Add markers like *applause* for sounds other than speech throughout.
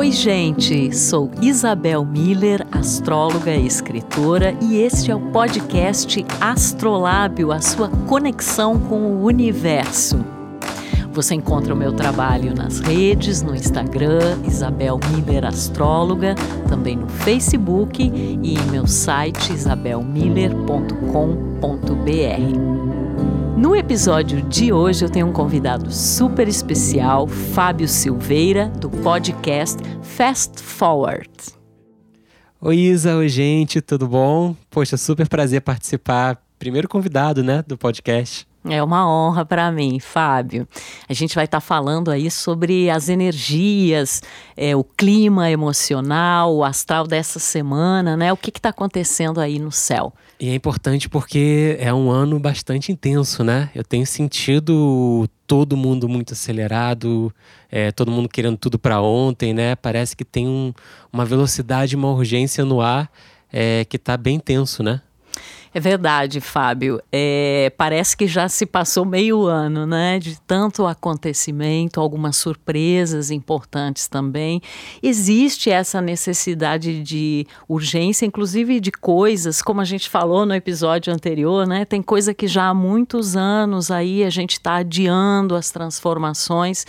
Oi, gente! Sou Isabel Miller, astróloga e escritora, e este é o podcast Astrolábio a sua conexão com o universo. Você encontra o meu trabalho nas redes, no Instagram, Isabel Miller Astróloga, também no Facebook e em meu site isabelmiller.com.br. No episódio de hoje eu tenho um convidado super especial, Fábio Silveira, do podcast Fast Forward. Oi Isa, oi gente, tudo bom? Poxa, super prazer participar. Primeiro convidado, né, do podcast. É uma honra para mim, Fábio. A gente vai estar tá falando aí sobre as energias, é, o clima emocional, o astral dessa semana, né? O que está acontecendo aí no céu. E é importante porque é um ano bastante intenso, né? Eu tenho sentido todo mundo muito acelerado, é, todo mundo querendo tudo para ontem, né? Parece que tem um, uma velocidade, uma urgência no ar é, que está bem tenso, né? É verdade, Fábio. É, parece que já se passou meio ano, né? De tanto acontecimento, algumas surpresas importantes também. Existe essa necessidade de urgência, inclusive de coisas, como a gente falou no episódio anterior, né? Tem coisa que já há muitos anos aí a gente está adiando as transformações.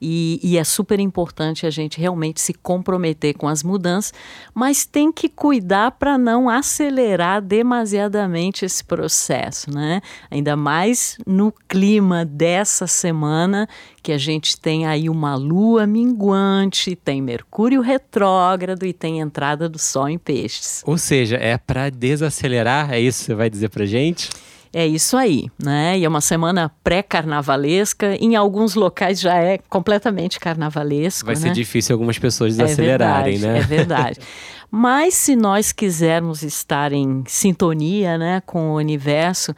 E, e, é super importante a gente realmente se comprometer com as mudanças, mas tem que cuidar para não acelerar demasiadamente esse processo, né? Ainda mais no clima dessa semana, que a gente tem aí uma lua minguante, tem Mercúrio retrógrado e tem entrada do Sol em peixes. Ou seja, é para desacelerar, é isso que você vai dizer para gente? É isso aí, né? E é uma semana pré-carnavalesca. Em alguns locais já é completamente carnavalesco. Vai né? ser difícil algumas pessoas desacelerarem, é verdade, né? É verdade. *laughs* Mas se nós quisermos estar em sintonia né, com o universo,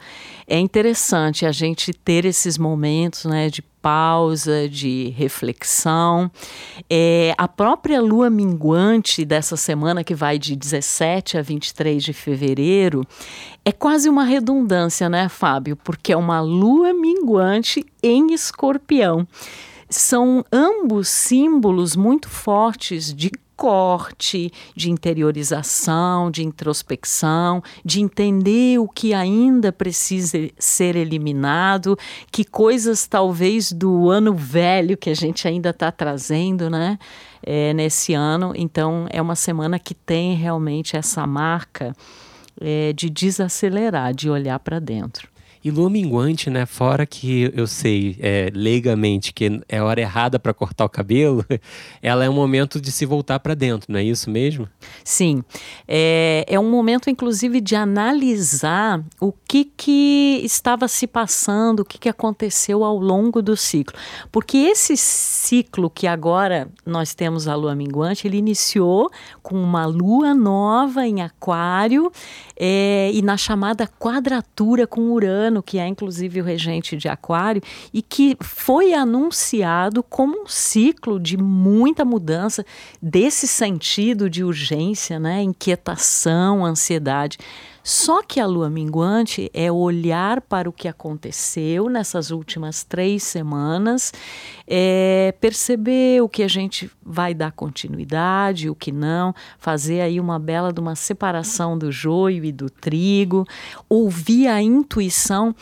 é interessante a gente ter esses momentos né, de pausa, de reflexão. É, a própria lua minguante dessa semana, que vai de 17 a 23 de fevereiro, é quase uma redundância, né, Fábio? Porque é uma lua minguante em escorpião são ambos símbolos muito fortes de corte, de interiorização, de introspecção, de entender o que ainda precisa ser eliminado, que coisas talvez do ano velho que a gente ainda está trazendo, né? É, nesse ano. Então, é uma semana que tem realmente essa marca é, de desacelerar, de olhar para dentro. E lua minguante, né? Fora que eu sei é, leigamente que é hora errada para cortar o cabelo, *laughs* ela é um momento de se voltar para dentro, não é isso mesmo? Sim. É, é um momento, inclusive, de analisar o que, que estava se passando, o que, que aconteceu ao longo do ciclo. Porque esse ciclo que agora nós temos a lua minguante, ele iniciou com uma lua nova em Aquário é, e na chamada quadratura com Urano que é inclusive o regente de Aquário, e que foi anunciado como um ciclo de muita mudança desse sentido de urgência, né, inquietação, ansiedade. Só que a lua minguante é olhar para o que aconteceu nessas últimas três semanas, é perceber o que a gente vai dar continuidade, o que não, fazer aí uma bela de uma separação do joio e do trigo, ouvir a intuição.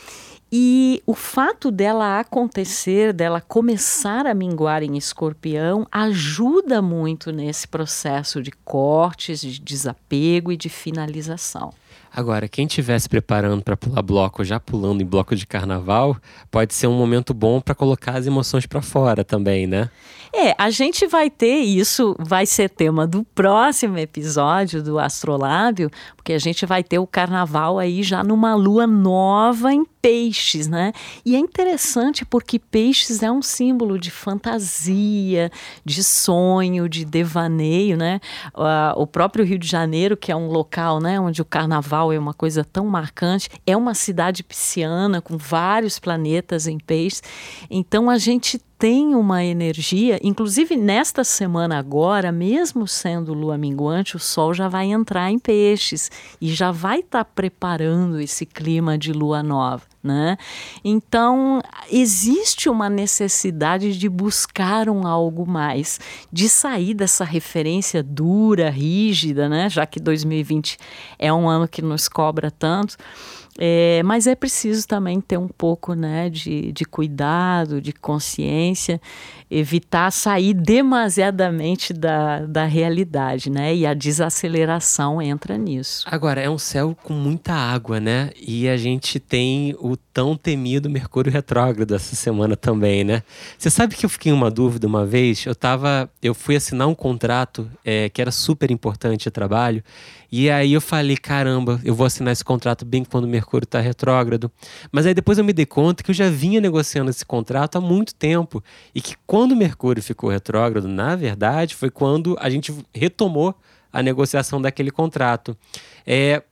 E o fato dela acontecer, dela começar a minguar em escorpião, ajuda muito nesse processo de cortes, de desapego e de finalização. Agora, quem estiver se preparando para pular bloco, já pulando em bloco de carnaval, pode ser um momento bom para colocar as emoções para fora também, né? É, a gente vai ter isso, vai ser tema do próximo episódio do Astrolábio, porque a gente vai ter o carnaval aí já numa lua nova em peixes, né? E é interessante porque peixes é um símbolo de fantasia, de sonho, de devaneio, né? o próprio Rio de Janeiro, que é um local, né, onde o carnaval é uma coisa tão marcante, é uma cidade pisciana com vários planetas em peixes. Então a gente tem uma energia, inclusive nesta semana agora, mesmo sendo lua minguante, o sol já vai entrar em peixes e já vai estar tá preparando esse clima de lua nova. Né? Então, existe uma necessidade de buscar um algo mais, de sair dessa referência dura, rígida, né? já que 2020 é um ano que nos cobra tanto. É, mas é preciso também ter um pouco né, de, de cuidado, de consciência, evitar sair demasiadamente da, da realidade, né? E a desaceleração entra nisso. Agora, é um céu com muita água, né? E a gente tem o tão temido Mercúrio retrógrado essa semana também, né? Você sabe que eu fiquei uma dúvida uma vez? Eu tava. Eu fui assinar um contrato é, que era super importante de trabalho. E aí eu falei, caramba, eu vou assinar esse contrato bem quando o Mercúrio está retrógrado. Mas aí depois eu me dei conta que eu já vinha negociando esse contrato há muito tempo. E que quando o Mercúrio ficou retrógrado, na verdade, foi quando a gente retomou a negociação daquele contrato. É,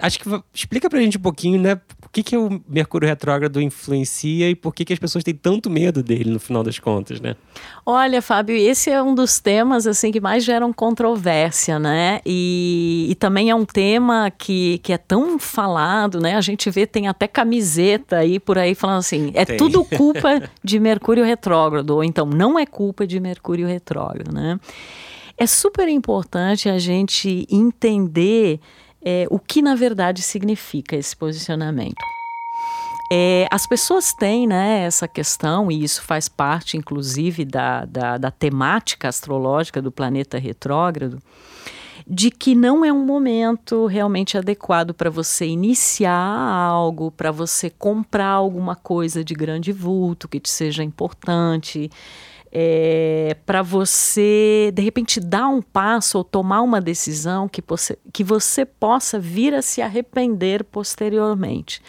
acho que explica pra gente um pouquinho, né? Por que, que o Mercúrio retrógrado influencia e por que, que as pessoas têm tanto medo dele no final das contas, né? Olha, Fábio, esse é um dos temas assim que mais geram controvérsia, né? E, e também é um tema que, que é tão falado, né? A gente vê, tem até camiseta aí por aí falando assim, é tem. tudo culpa *laughs* de Mercúrio retrógrado, ou então não é culpa de Mercúrio retrógrado, né? É super importante a gente entender é, o que na verdade significa esse posicionamento. É, as pessoas têm né, essa questão, e isso faz parte, inclusive, da, da, da temática astrológica do planeta retrógrado, de que não é um momento realmente adequado para você iniciar algo, para você comprar alguma coisa de grande vulto que te seja importante é, para você, de repente, dar um passo ou tomar uma decisão que você, que você possa vir a se arrepender posteriormente.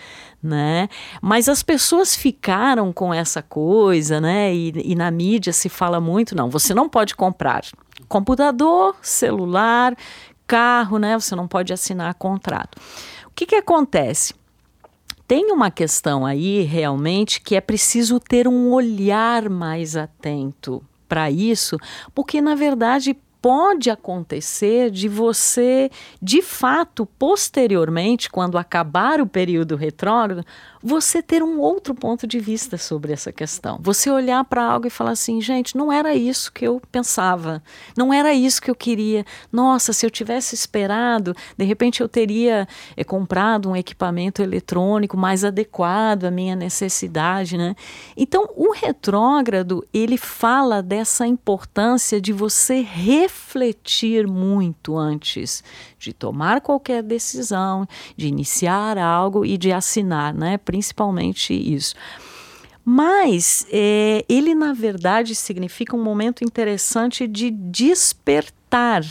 Né? Mas as pessoas ficaram com essa coisa, né? E, e na mídia se fala muito, não, você não pode comprar computador, celular, carro, né? Você não pode assinar contrato. O que, que acontece? Tem uma questão aí realmente que é preciso ter um olhar mais atento para isso, porque na verdade pode acontecer de você, de fato, posteriormente, quando acabar o período retrógrado, você ter um outro ponto de vista sobre essa questão. Você olhar para algo e falar assim, gente, não era isso que eu pensava, não era isso que eu queria. Nossa, se eu tivesse esperado, de repente eu teria é, comprado um equipamento eletrônico mais adequado à minha necessidade, né? Então, o retrógrado, ele fala dessa importância de você refletir muito antes de tomar qualquer decisão, de iniciar algo e de assinar, né? Principalmente isso. Mas é, ele, na verdade, significa um momento interessante de despertar,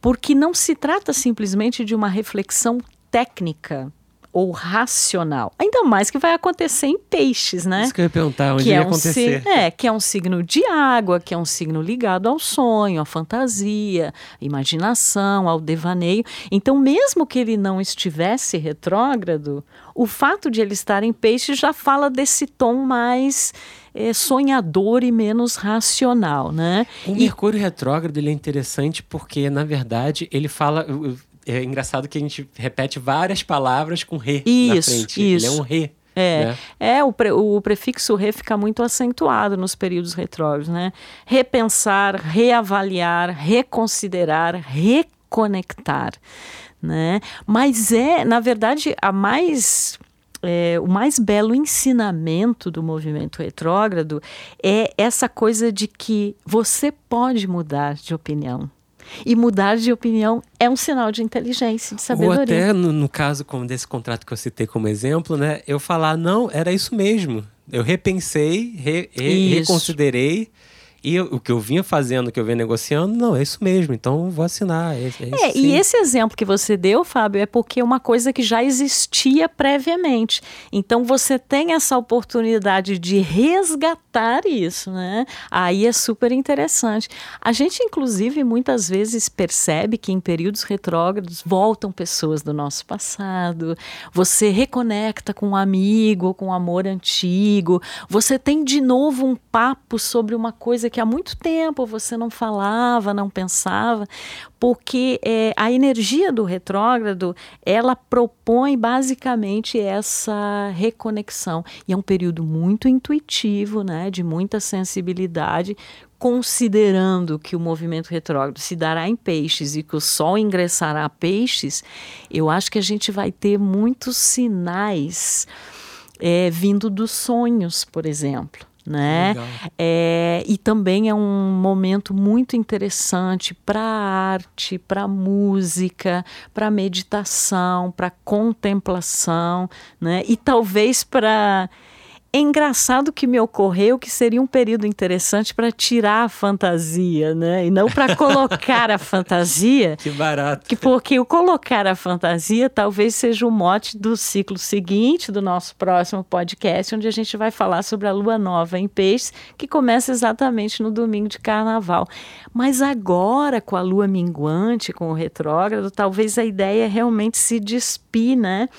porque não se trata simplesmente de uma reflexão técnica ou racional. Ainda mais que vai acontecer em peixes, né? Isso que eu ia perguntar, onde que ia é um acontecer. É, que é um signo de água, que é um signo ligado ao sonho, à fantasia, à imaginação, ao devaneio. Então, mesmo que ele não estivesse retrógrado, o fato de ele estar em peixe já fala desse tom mais é, sonhador e menos racional, né? O Mercúrio retrógrado ele é interessante porque, na verdade, ele fala é engraçado que a gente repete várias palavras com re isso, na frente. Isso. Ele é um re. É, né? é o, pre, o prefixo re fica muito acentuado nos períodos retrógrados, né? Repensar, reavaliar, reconsiderar, reconectar, né? Mas é, na verdade, a mais é, o mais belo ensinamento do movimento retrógrado é essa coisa de que você pode mudar de opinião. E mudar de opinião é um sinal de inteligência, de sabedoria. Ou até, no, no caso como desse contrato que eu citei como exemplo, né? Eu falar, não, era isso mesmo. Eu repensei, re, re, reconsiderei e eu, o que eu vinha fazendo, o que eu vinha negociando, não, é isso mesmo, então vou assinar. É, é, é e esse exemplo que você deu, Fábio, é porque é uma coisa que já existia previamente. Então você tem essa oportunidade de resgatar isso, né? Aí é super interessante. A gente, inclusive, muitas vezes percebe que em períodos retrógrados voltam pessoas do nosso passado, você reconecta com um amigo, com um amor antigo, você tem de novo um papo sobre uma coisa que há muito tempo você não falava, não pensava, porque é, a energia do retrógrado ela propõe basicamente essa reconexão. E é um período muito intuitivo, né, de muita sensibilidade, considerando que o movimento retrógrado se dará em peixes e que o Sol ingressará a peixes, eu acho que a gente vai ter muitos sinais é, vindo dos sonhos, por exemplo né? É, e também é um momento muito interessante para arte, para música, para meditação, para contemplação, né? E talvez para é engraçado que me ocorreu que seria um período interessante para tirar a fantasia, né? E não para *laughs* colocar a fantasia. Que barato. Que porque o colocar a fantasia talvez seja o mote do ciclo seguinte do nosso próximo podcast, onde a gente vai falar sobre a lua nova em peixes, que começa exatamente no domingo de carnaval. Mas agora, com a lua minguante, com o retrógrado, talvez a ideia realmente se despir, né?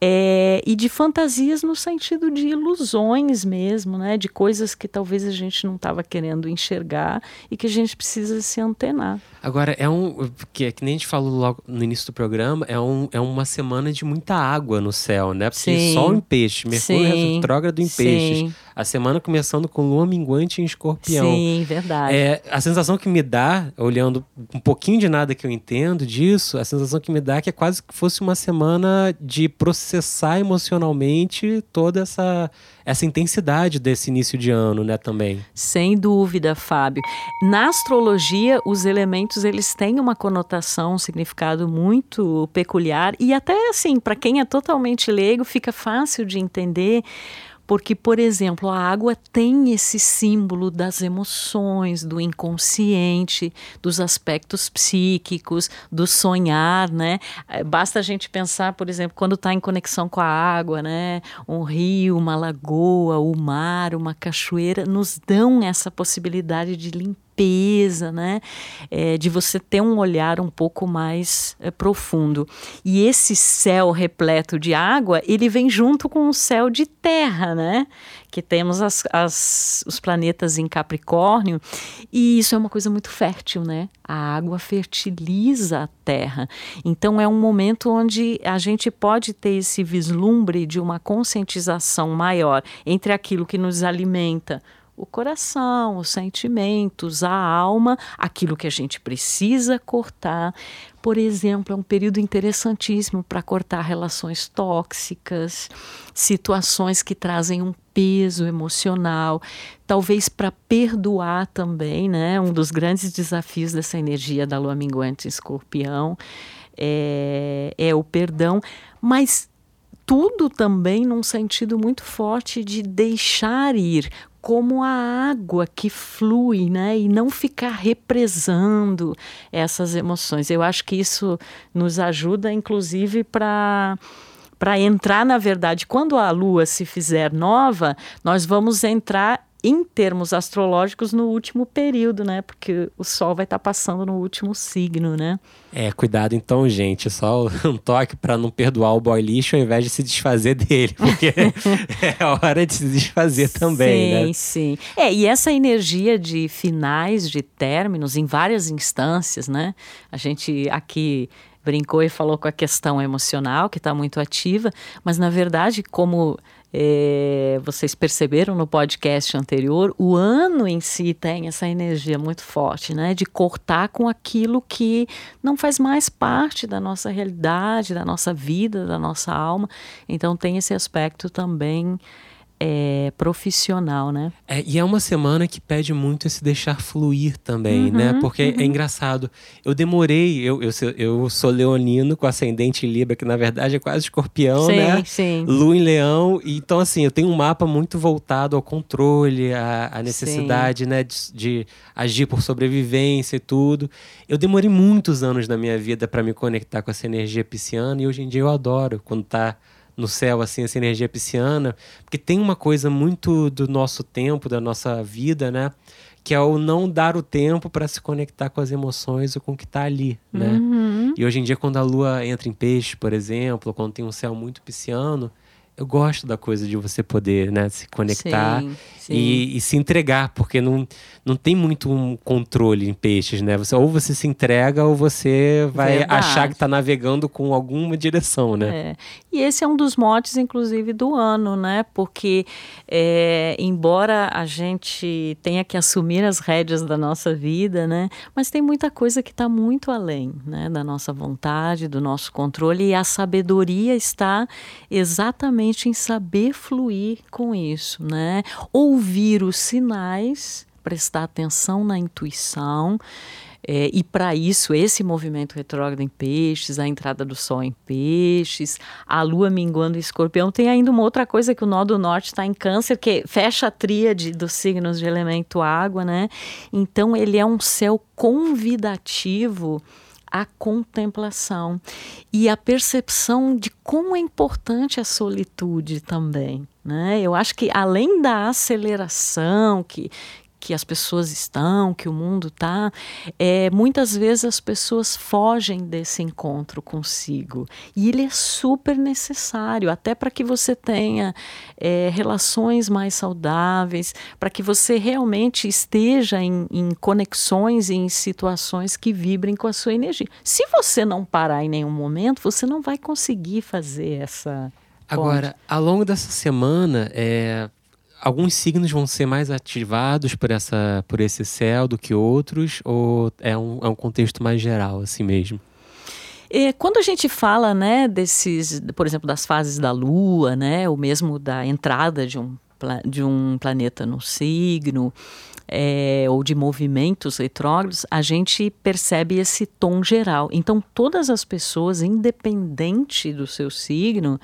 É, e de fantasias no sentido de ilusões mesmo, né? De coisas que talvez a gente não estava querendo enxergar e que a gente precisa se antenar. Agora, é um. Que, que nem a gente falou logo no início do programa, é, um, é uma semana de muita água no céu, né? Porque Sim. sol em peixe, Mercúrio Sim. retrógrado em Sim. peixes. A semana começando com lua minguante em escorpião. Sim, verdade. É, a sensação que me dá, olhando um pouquinho de nada que eu entendo disso, a sensação que me dá é que é quase que fosse uma semana de processar emocionalmente toda essa essa intensidade desse início de ano, né, também. Sem dúvida, Fábio. Na astrologia, os elementos eles têm uma conotação, um significado muito peculiar e até assim, para quem é totalmente leigo, fica fácil de entender porque, por exemplo, a água tem esse símbolo das emoções, do inconsciente, dos aspectos psíquicos, do sonhar, né? Eh, basta a gente pensar, por exemplo, quando está em conexão com a água, né? Um rio, uma lagoa, o mar, uma cachoeira, nos dão essa possibilidade de limpar limpeza, né? É, de você ter um olhar um pouco mais é, profundo. E esse céu repleto de água, ele vem junto com o céu de terra, né? Que temos as, as, os planetas em Capricórnio, e isso é uma coisa muito fértil, né? A água fertiliza a terra. Então é um momento onde a gente pode ter esse vislumbre de uma conscientização maior entre aquilo que nos alimenta, o coração, os sentimentos, a alma, aquilo que a gente precisa cortar. Por exemplo, é um período interessantíssimo para cortar relações tóxicas, situações que trazem um peso emocional, talvez para perdoar também, né? Um dos grandes desafios dessa energia da lua minguante escorpião é, é o perdão, mas tudo também num sentido muito forte de deixar ir, como a água que flui, né? E não ficar represando essas emoções. Eu acho que isso nos ajuda, inclusive, para para entrar na verdade, quando a lua se fizer nova, nós vamos entrar em termos astrológicos no último período, né? Porque o Sol vai estar tá passando no último signo, né? É, cuidado então, gente. Só *laughs* um toque para não perdoar o boy lixo ao invés de se desfazer dele, *laughs* porque é hora de se desfazer também, sim, né? Sim, sim. É, e essa energia de finais, de términos, em várias instâncias, né? A gente aqui brincou e falou com a questão emocional, que está muito ativa, mas na verdade, como é, vocês perceberam no podcast anterior, o ano em si tem essa energia muito forte, né? De cortar com aquilo que não faz mais parte da nossa realidade, da nossa vida, da nossa alma. Então tem esse aspecto também é, profissional, né? É, e é uma semana que pede muito esse deixar fluir também, né? uhum, né? Porque é uhum. é engraçado. Eu demorei, eu, eu, eu sou leonino com ascendente em Libra, que na verdade é quase escorpião, sim, né? Sim. Lua em leão. Então, assim, eu tenho um mapa muito voltado ao controle, à, à necessidade, sim. né? De, de, agir por sobrevivência e tudo. Eu demorei muitos anos na minha vida para me conectar com essa energia pisciana e hoje em dia eu adoro quando tá no céu, assim, essa energia pisciana, porque tem uma coisa muito do nosso tempo, da nossa vida, né? Que é o não dar o tempo para se conectar com as emoções ou com o que está ali, né? Uhum. E hoje em dia, quando a lua entra em peixe, por exemplo, quando tem um céu muito pisciano, eu gosto da coisa de você poder, né, se conectar. Sim, e, e, se entregar, porque não, não tem muito um controle em peixes, né? Você, ou você se entrega ou você vai Verdade. achar que está navegando com alguma direção, né? É. E esse é um dos motes, inclusive, do ano, né? Porque, é, embora a gente tenha que assumir as rédeas da nossa vida, né? Mas tem muita coisa que está muito além né? da nossa vontade, do nosso controle, e a sabedoria está exatamente em saber fluir com isso, né? Ouvir os sinais, prestar atenção na intuição. É, e para isso, esse movimento retrógrado em peixes, a entrada do sol em peixes, a lua minguando em escorpião. Tem ainda uma outra coisa que o nó do norte está em câncer, que fecha a tríade dos signos de elemento água, né? Então, ele é um céu convidativo a contemplação e a percepção de como é importante a solitude também. Né? Eu acho que além da aceleração que, que as pessoas estão, que o mundo está, é, muitas vezes as pessoas fogem desse encontro consigo. E ele é super necessário, até para que você tenha é, relações mais saudáveis, para que você realmente esteja em, em conexões e em situações que vibrem com a sua energia. Se você não parar em nenhum momento, você não vai conseguir fazer essa. Agora, ao longo dessa semana, é, alguns signos vão ser mais ativados por, essa, por esse céu do que outros? Ou é um, é um contexto mais geral, assim mesmo? É, quando a gente fala, né, desses, por exemplo, das fases da Lua, né, ou mesmo da entrada de um, de um planeta no signo, é, ou de movimentos retrógrados, a gente percebe esse tom geral. Então, todas as pessoas, independente do seu signo,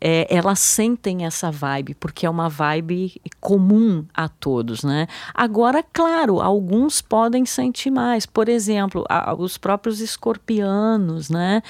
é, elas sentem essa vibe, porque é uma vibe comum a todos, né? Agora, claro, alguns podem sentir mais. Por exemplo, a, os próprios escorpianos, né?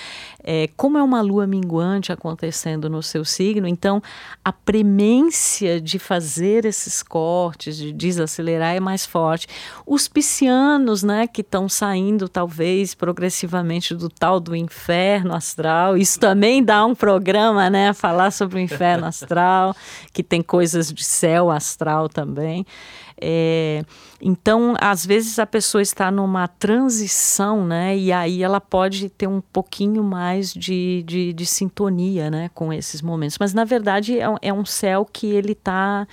É, como é uma lua minguante acontecendo no seu signo, então a premência de fazer esses cortes, de desacelerar é mais forte. Os piscianos, né, que estão saindo talvez progressivamente do tal do inferno astral, isso também dá um programa, né, falar sobre o inferno astral, que tem coisas de céu astral também. É, então, às vezes a pessoa está numa transição, né? E aí ela pode ter um pouquinho mais de, de, de sintonia, né? Com esses momentos. Mas, na verdade, é, é um céu que ele está...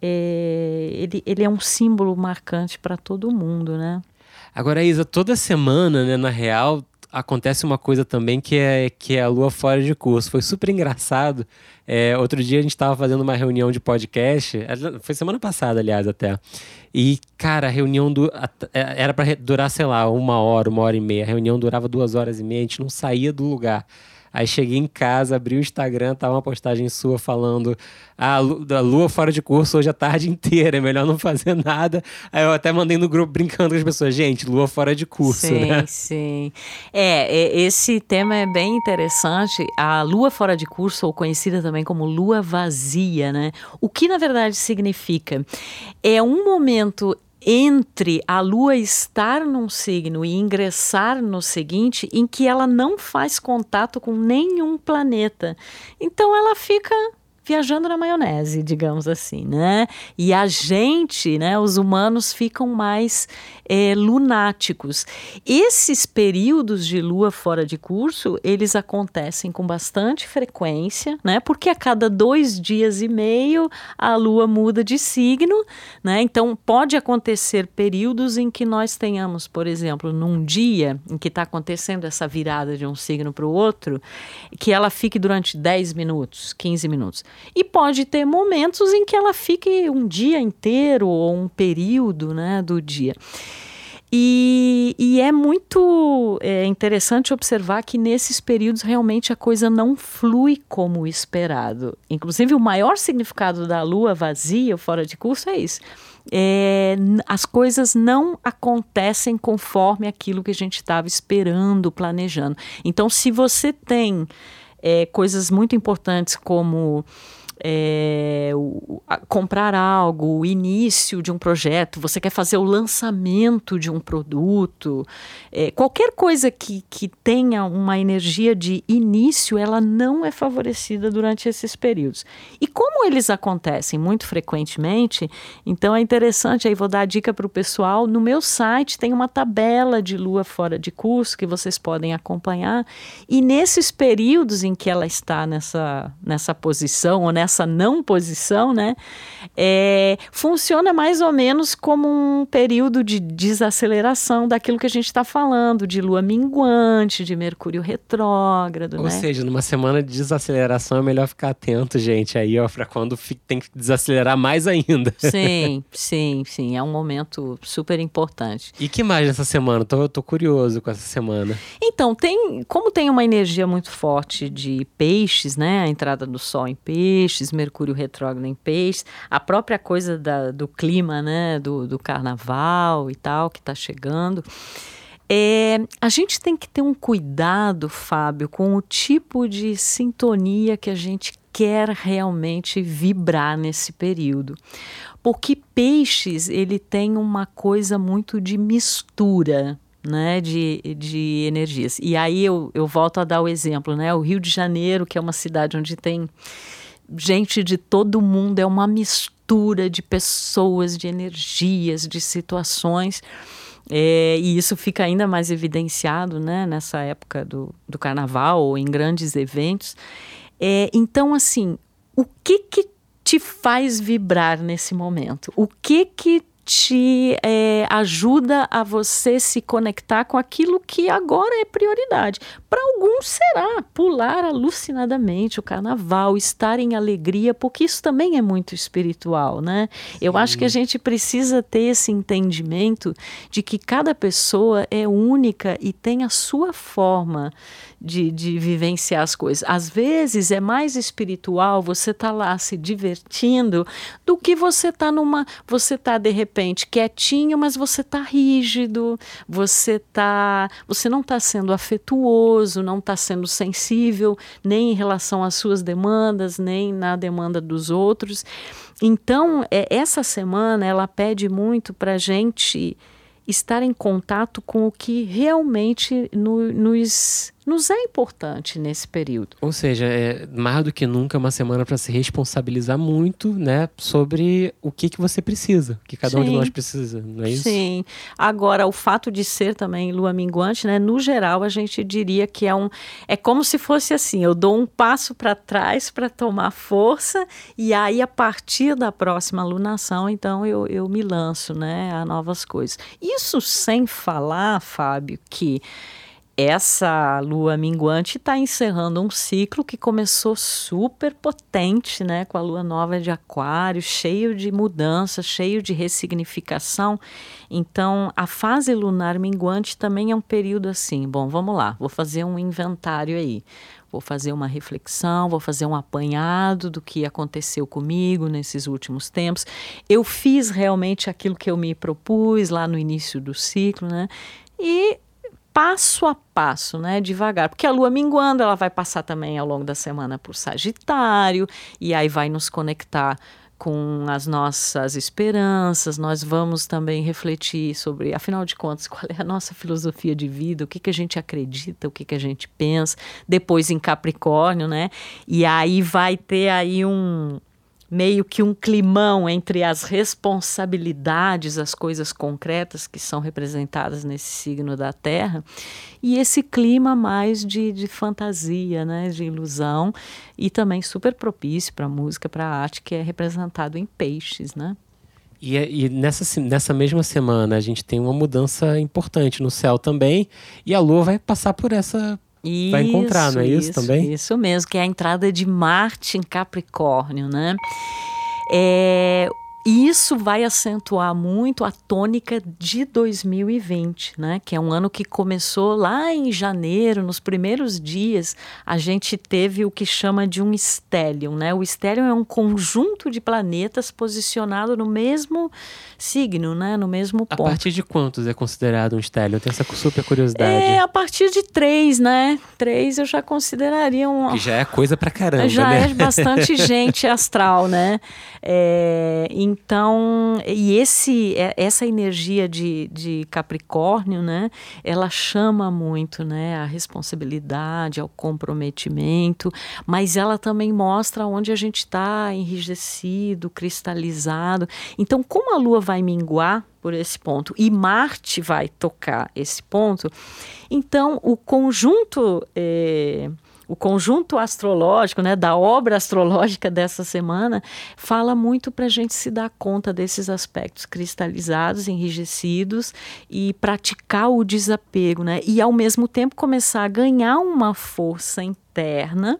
É, ele, ele é um símbolo marcante para todo mundo, né? Agora, Isa, toda semana, né, na real, acontece uma coisa também que é, que é a lua fora de curso. Foi super engraçado. É, outro dia a gente estava fazendo uma reunião de podcast, é, foi semana passada, aliás, até. E, cara, a reunião do, é, era para durar, sei lá, uma hora, uma hora e meia. A reunião durava duas horas e meia, a gente não saía do lugar. Aí cheguei em casa, abri o Instagram, tava uma postagem sua falando ah, da lua fora de curso hoje a tarde *laughs* inteira, é melhor não fazer nada. Aí eu até mandei no grupo brincando com as pessoas, gente, lua fora de curso, sim, né? Sim, é, esse tema é bem interessante. A lua fora de curso, ou conhecida também como lua vazia, né? O que na verdade significa? É um momento entre a Lua estar num signo e ingressar no seguinte, em que ela não faz contato com nenhum planeta. Então ela fica viajando na maionese, digamos assim, né? E a gente, né, os humanos ficam mais é, lunáticos. Esses períodos de lua fora de curso, eles acontecem com bastante frequência, né? Porque a cada dois dias e meio a lua muda de signo, né? Então pode acontecer períodos em que nós tenhamos, por exemplo, num dia em que está acontecendo essa virada de um signo para o outro, que ela fique durante 10 minutos, 15 minutos. E pode ter momentos em que ela fique um dia inteiro ou um período né, do dia. E, e, é muito é, interessante observar que nesses períodos realmente a coisa não flui como esperado. Inclusive, o maior significado da lua vazia, fora de curso, é isso. É, as coisas não acontecem conforme aquilo que a gente estava esperando, planejando. Então, se você tem é, coisas muito importantes como é, o, a, comprar algo, o início de um projeto, você quer fazer o lançamento de um produto, é, qualquer coisa que, que tenha uma energia de início, ela não é favorecida durante esses períodos. E como eles acontecem muito frequentemente, então é interessante, aí vou dar a dica para o pessoal, no meu site tem uma tabela de lua fora de curso que vocês podem acompanhar, e nesses períodos em que ela está nessa, nessa posição ou nessa essa não posição, né, é, funciona mais ou menos como um período de desaceleração daquilo que a gente está falando, de lua minguante, de Mercúrio retrógrado. Ou né? seja, numa semana de desaceleração é melhor ficar atento, gente, aí, ó, para quando tem que desacelerar mais ainda. *laughs* Sim, sim, sim. É um momento super importante. E que mais nessa semana? Tô, tô curioso com essa semana. Então, tem, como tem uma energia muito forte de peixes, né? A entrada do sol em peixes peixes, Mercúrio retrógrado em peixes, a própria coisa da, do clima, né, do, do carnaval e tal, que está chegando. É, a gente tem que ter um cuidado, Fábio, com o tipo de sintonia que a gente quer realmente vibrar nesse período. Porque peixes, ele tem uma coisa muito de mistura, né, de, de energias. E aí eu, eu volto a dar o exemplo, né, o Rio de Janeiro, que é uma cidade onde tem gente de todo mundo, é uma mistura de pessoas, de energias, de situações. É, e isso fica ainda mais evidenciado né, nessa época do, do carnaval ou em grandes eventos. É, então, assim, o que que te faz vibrar nesse momento? O que que te é, ajuda a você se conectar com aquilo que agora é prioridade. Para alguns será pular alucinadamente o carnaval, estar em alegria, porque isso também é muito espiritual, né? Sim. Eu acho que a gente precisa ter esse entendimento de que cada pessoa é única e tem a sua forma de, de vivenciar as coisas. Às vezes é mais espiritual você tá lá se divertindo do que você tá numa, você tá de repente quietinho, mas você tá rígido, você tá, você não está sendo afetuoso, não está sendo sensível nem em relação às suas demandas, nem na demanda dos outros. Então, é, essa semana ela pede muito para gente estar em contato com o que realmente no, nos nos é importante nesse período. Ou seja, é mais do que nunca uma semana para se responsabilizar muito, né, sobre o que que você precisa, que cada Sim. um de nós precisa, não é isso? Sim. Agora, o fato de ser também lua minguante, né, no geral a gente diria que é um é como se fosse assim, eu dou um passo para trás para tomar força e aí a partir da próxima lunação, então eu, eu me lanço, né, a novas coisas. Isso sem falar, Fábio, que essa lua minguante está encerrando um ciclo que começou super potente, né, com a lua nova de Aquário, cheio de mudança, cheio de ressignificação. Então, a fase lunar minguante também é um período assim. Bom, vamos lá, vou fazer um inventário aí. Vou fazer uma reflexão, vou fazer um apanhado do que aconteceu comigo nesses últimos tempos. Eu fiz realmente aquilo que eu me propus lá no início do ciclo, né? E passo a passo, né, devagar, porque a lua minguando, ela vai passar também ao longo da semana por Sagitário e aí vai nos conectar com as nossas esperanças, nós vamos também refletir sobre, afinal de contas, *laughs* qual é a nossa filosofia de vida, o que, que a gente acredita, o que, que a gente pensa, depois em Capricórnio, né? E aí vai ter aí um, meio que um climão entre as responsabilidades, as coisas concretas que são representadas nesse signo da Terra, e esse clima mais de, de fantasia, né, de ilusão, e também super propício para a música, para a arte, que é representado em peixes, né? E, é, e, nessa, nessa mesma semana a gente tem uma mudança importante no céu também, e a Lua vai passar por essa isso, vai encontrar, não é isso, isso, também? Isso mesmo, que é a entrada de Marte em Capricórnio, né? É, E isso vai acentuar muito a tônica de 2020, né? Que é um ano que começou lá em janeiro, nos primeiros dias, a gente teve o que chama de um stellium, né? O stellium é um conjunto de planetas posicionado no mesmo signo, né? No mesmo ponto. A partir de quantos é considerado um stellium? Tem essa super curiosidade. É, a partir de três, né? Três eu já consideraria um... Que já é coisa pra caramba, já né? é bastante *laughs* gente astral, né? É, então, e esse, é, essa energia de, de Capricórnio, né? Ela chama muito, né? A responsabilidade, ao comprometimento, mas ela também mostra onde a gente está enrijecido, cristalizado. Então, como a Lua vai minguar por esse ponto e Marte vai tocar esse ponto, então o conjunto eh, o conjunto astrológico, né, da obra astrológica dessa semana, fala muito para a gente se dar conta desses aspectos cristalizados, enrijecidos e praticar o desapego, né, e ao mesmo tempo começar a ganhar uma força interna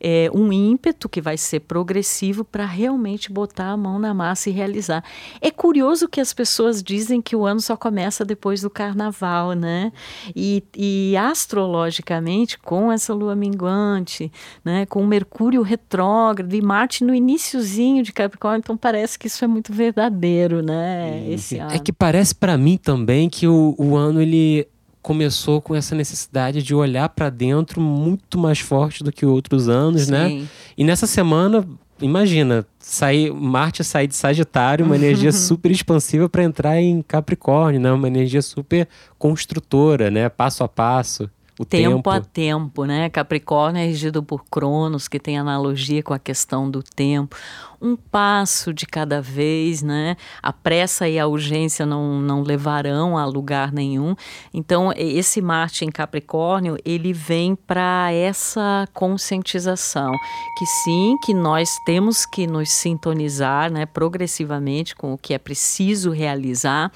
é, um ímpeto que vai ser progressivo para realmente botar a mão na massa e realizar. É curioso que as pessoas dizem que o ano só começa depois do carnaval, né? E, e astrologicamente, com essa lua minguante, né, com Mercúrio retrógrado e Marte no iníciozinho de Capricórnio, então parece que isso é muito verdadeiro, né? Esse ano. É que parece para mim também que o, o ano ele começou com essa necessidade de olhar para dentro muito mais forte do que outros anos, né? Sim. né? E nessa semana, imagina, sair Marte sair de Sagitário, uma energia super expansiva para entrar em Capricórnio, né? Uma energia super construtora, né? Passo a passo o tempo, tempo a tempo, né? Capricórnio é regido por Cronos, que tem analogia com a questão do tempo. Um passo de cada vez, né? A pressa e a urgência não, não levarão a lugar nenhum. Então, esse Marte em Capricórnio, ele vem para essa conscientização que sim, que nós temos que nos sintonizar, né, progressivamente com o que é preciso realizar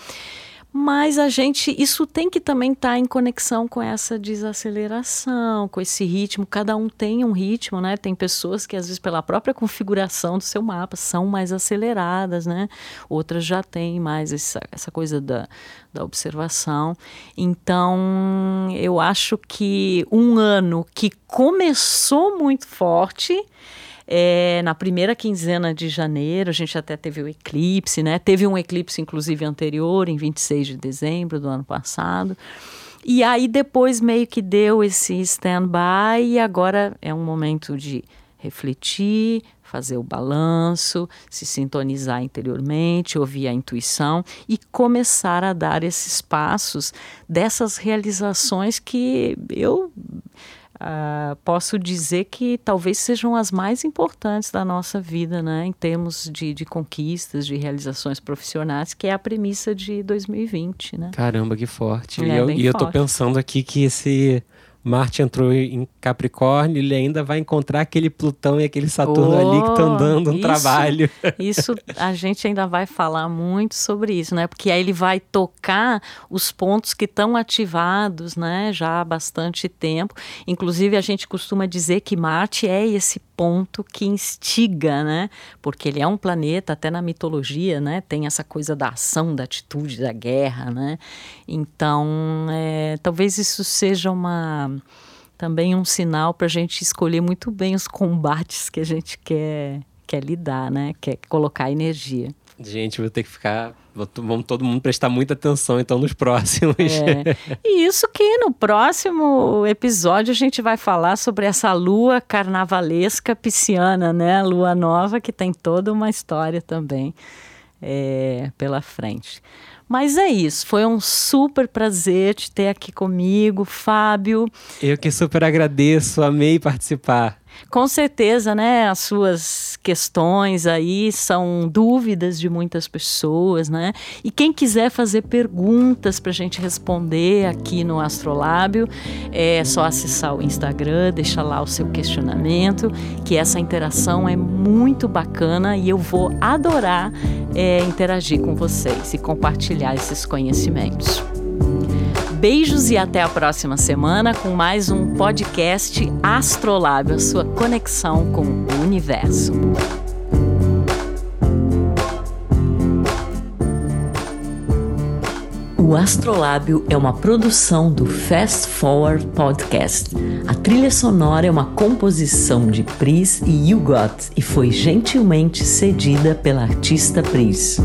mas a gente, isso tem que também estar tá em conexão com essa desaceleração, com esse ritmo. Cada um tem um ritmo, né? Tem pessoas que, às vezes, pela própria configuração do seu mapa, são mais aceleradas, né? Outras já têm mais essa, essa coisa da, da observação. Então, eu acho que um ano que começou muito forte é, na primeira quinzena de janeiro, a gente até teve o eclipse, né? Teve um eclipse, inclusive, anterior, em 26 de dezembro do ano passado. E aí depois meio que deu esse stand-by e agora é um momento de refletir, fazer o balanço, se sintonizar interiormente, ouvir a intuição e começar a dar esses passos dessas realizações que eu Uh, posso dizer que talvez sejam as mais importantes da nossa vida, né, em termos de, de conquistas, de realizações profissionais, que é a premissa de 2020, né? Caramba, que forte. É, e eu, e eu tô pensando aqui que esse Marte entrou em Capricórnio, ele ainda vai encontrar aquele Plutão e aquele Saturno oh, ali que estão dando um isso, trabalho. *laughs* Isso a gente ainda vai falar muito sobre isso, né? Porque aí ele vai tocar os pontos que estão ativados, né? Já há bastante tempo. Inclusive a gente costuma dizer que Marte é esse ponto que instiga, né? Porque ele é um planeta, até na mitologia, né? Tem essa coisa da ação, da atitude, da guerra, né? Então, é, talvez isso seja uma também um sinal para a gente escolher muito bem os combates que a gente quer, quer lidar, né? Quer colocar energia. Gente, vou ter que ficar. Vamos todo mundo prestar muita atenção, então, nos próximos. É. *laughs* E isso que no próximo episódio a gente vai falar sobre essa lua carnavalesca pisciana, né? Lua nova, que tem toda uma história também é, pela frente. Mas é isso, foi um super prazer te ter aqui comigo, Fábio. Eu que super agradeço, amei participar. Com certeza, né? As suas questões aí são dúvidas de muitas pessoas, né? E quem quiser fazer perguntas para a gente responder aqui no Astrolábio, é só acessar o Instagram, deixar lá o seu questionamento, que essa interação é muito bacana e eu vou adorar é, interagir com vocês e compartilhar esses conhecimentos. Beijos e até a próxima semana com mais um podcast Astrolábio, a sua conexão com o universo. O Astrolábio é uma produção do Fast Forward Podcast. A trilha sonora é uma composição de Pris e You Got e foi gentilmente cedida pela artista Pris.